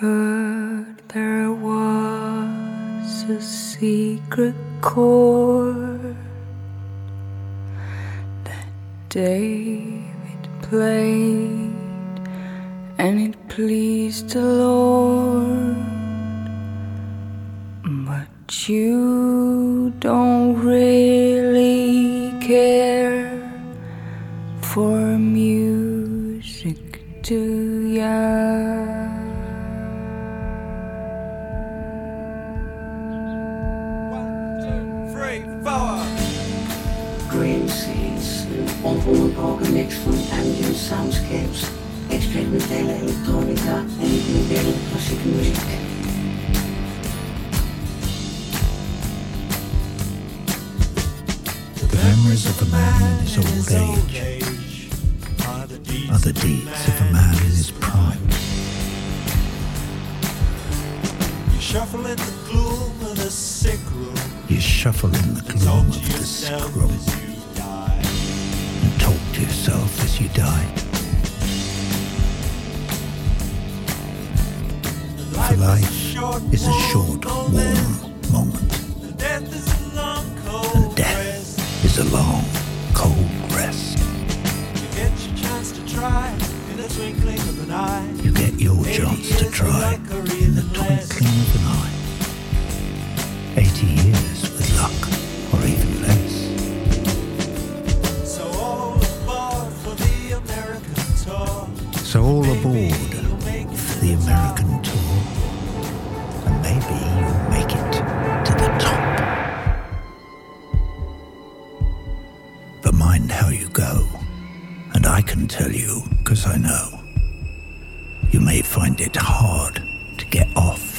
heard there was a secret chord that David played, and it pleased the Lord. how you go. And I can tell you, because I know, you may find it hard to get off.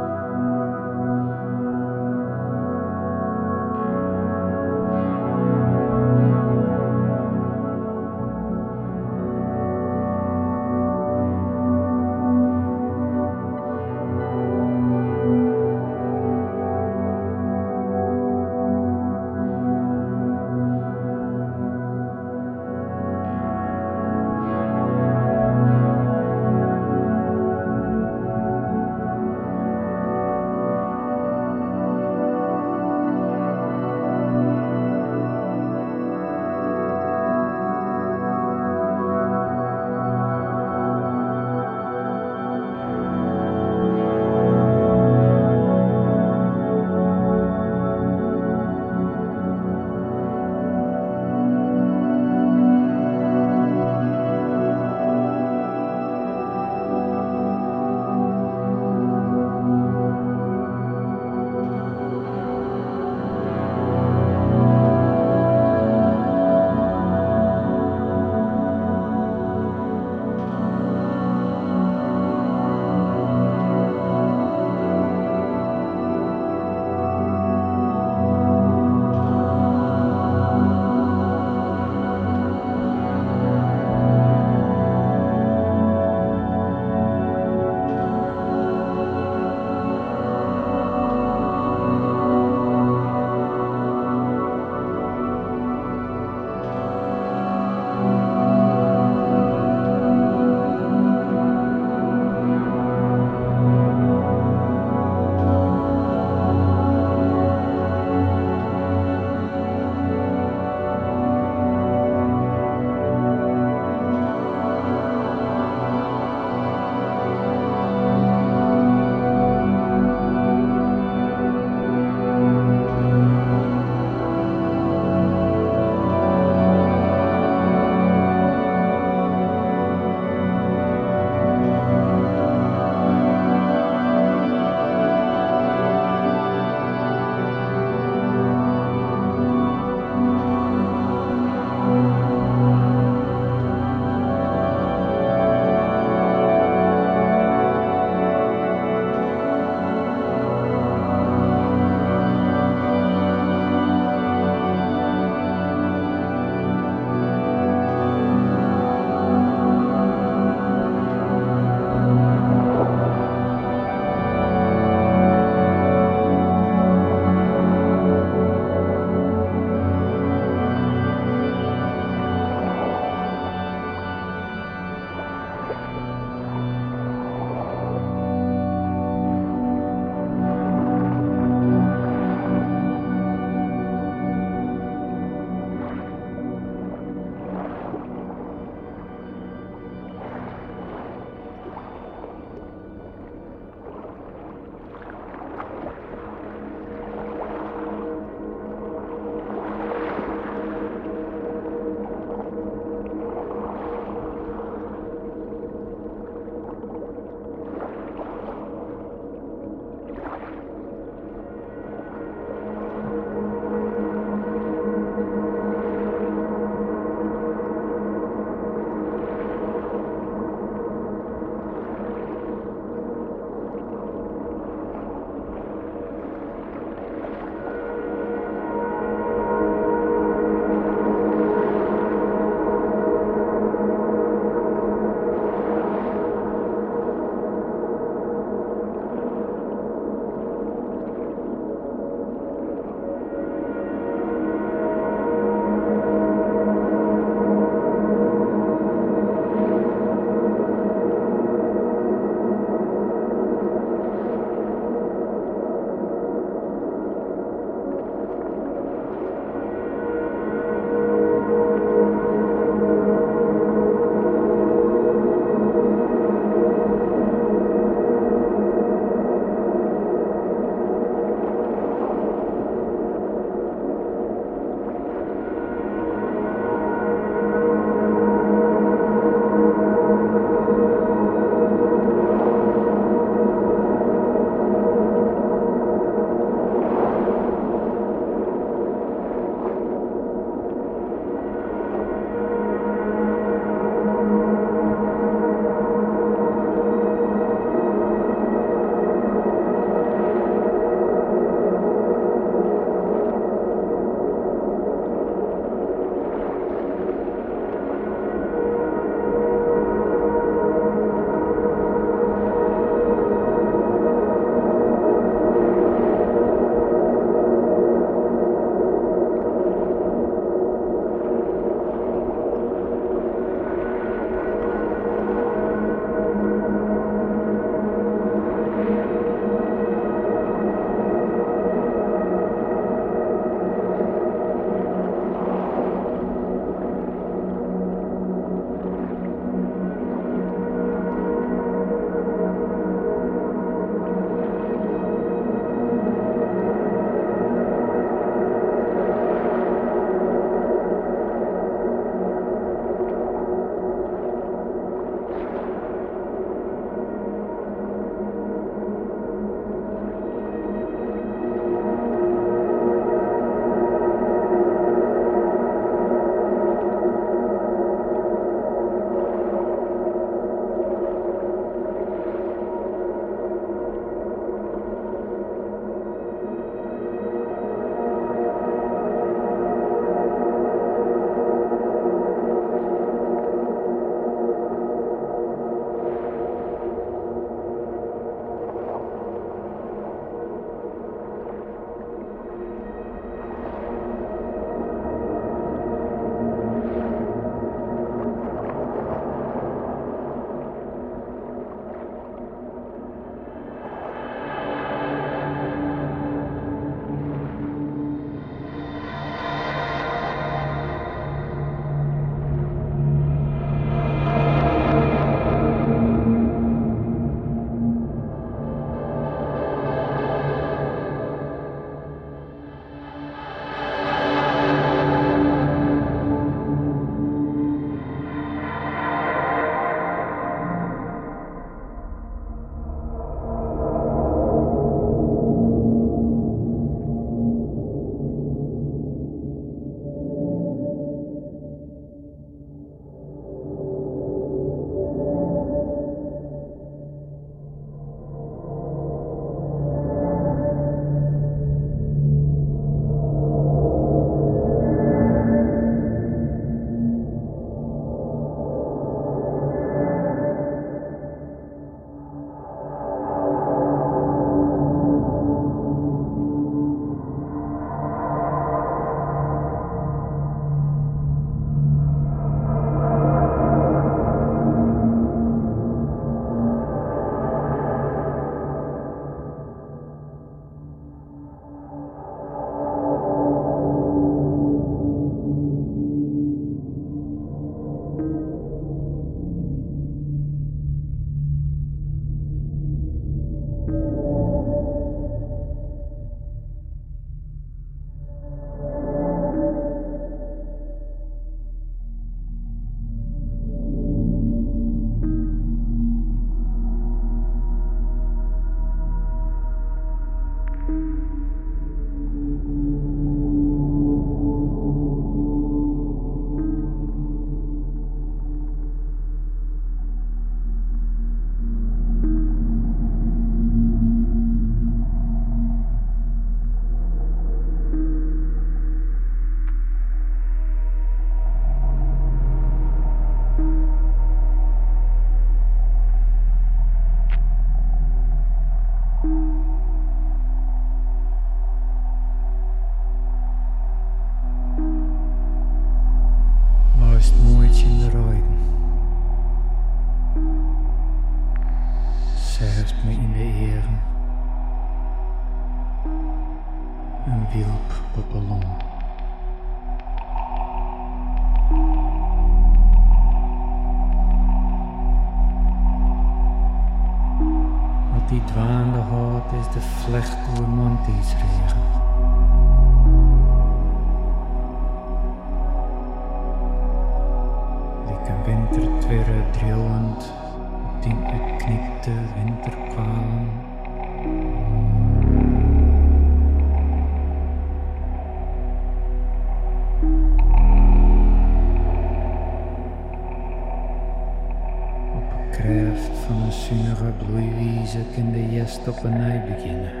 de jest op een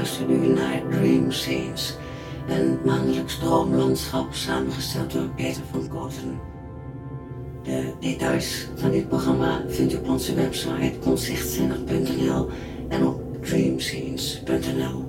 afgelopen uur luisterde u naar Dream Scenes, een maandelijks droomlandschap samengesteld door Peter van Kooten. De details van dit programma vindt u op onze website conzichtzinnig.nl en op dreamscenes.nl.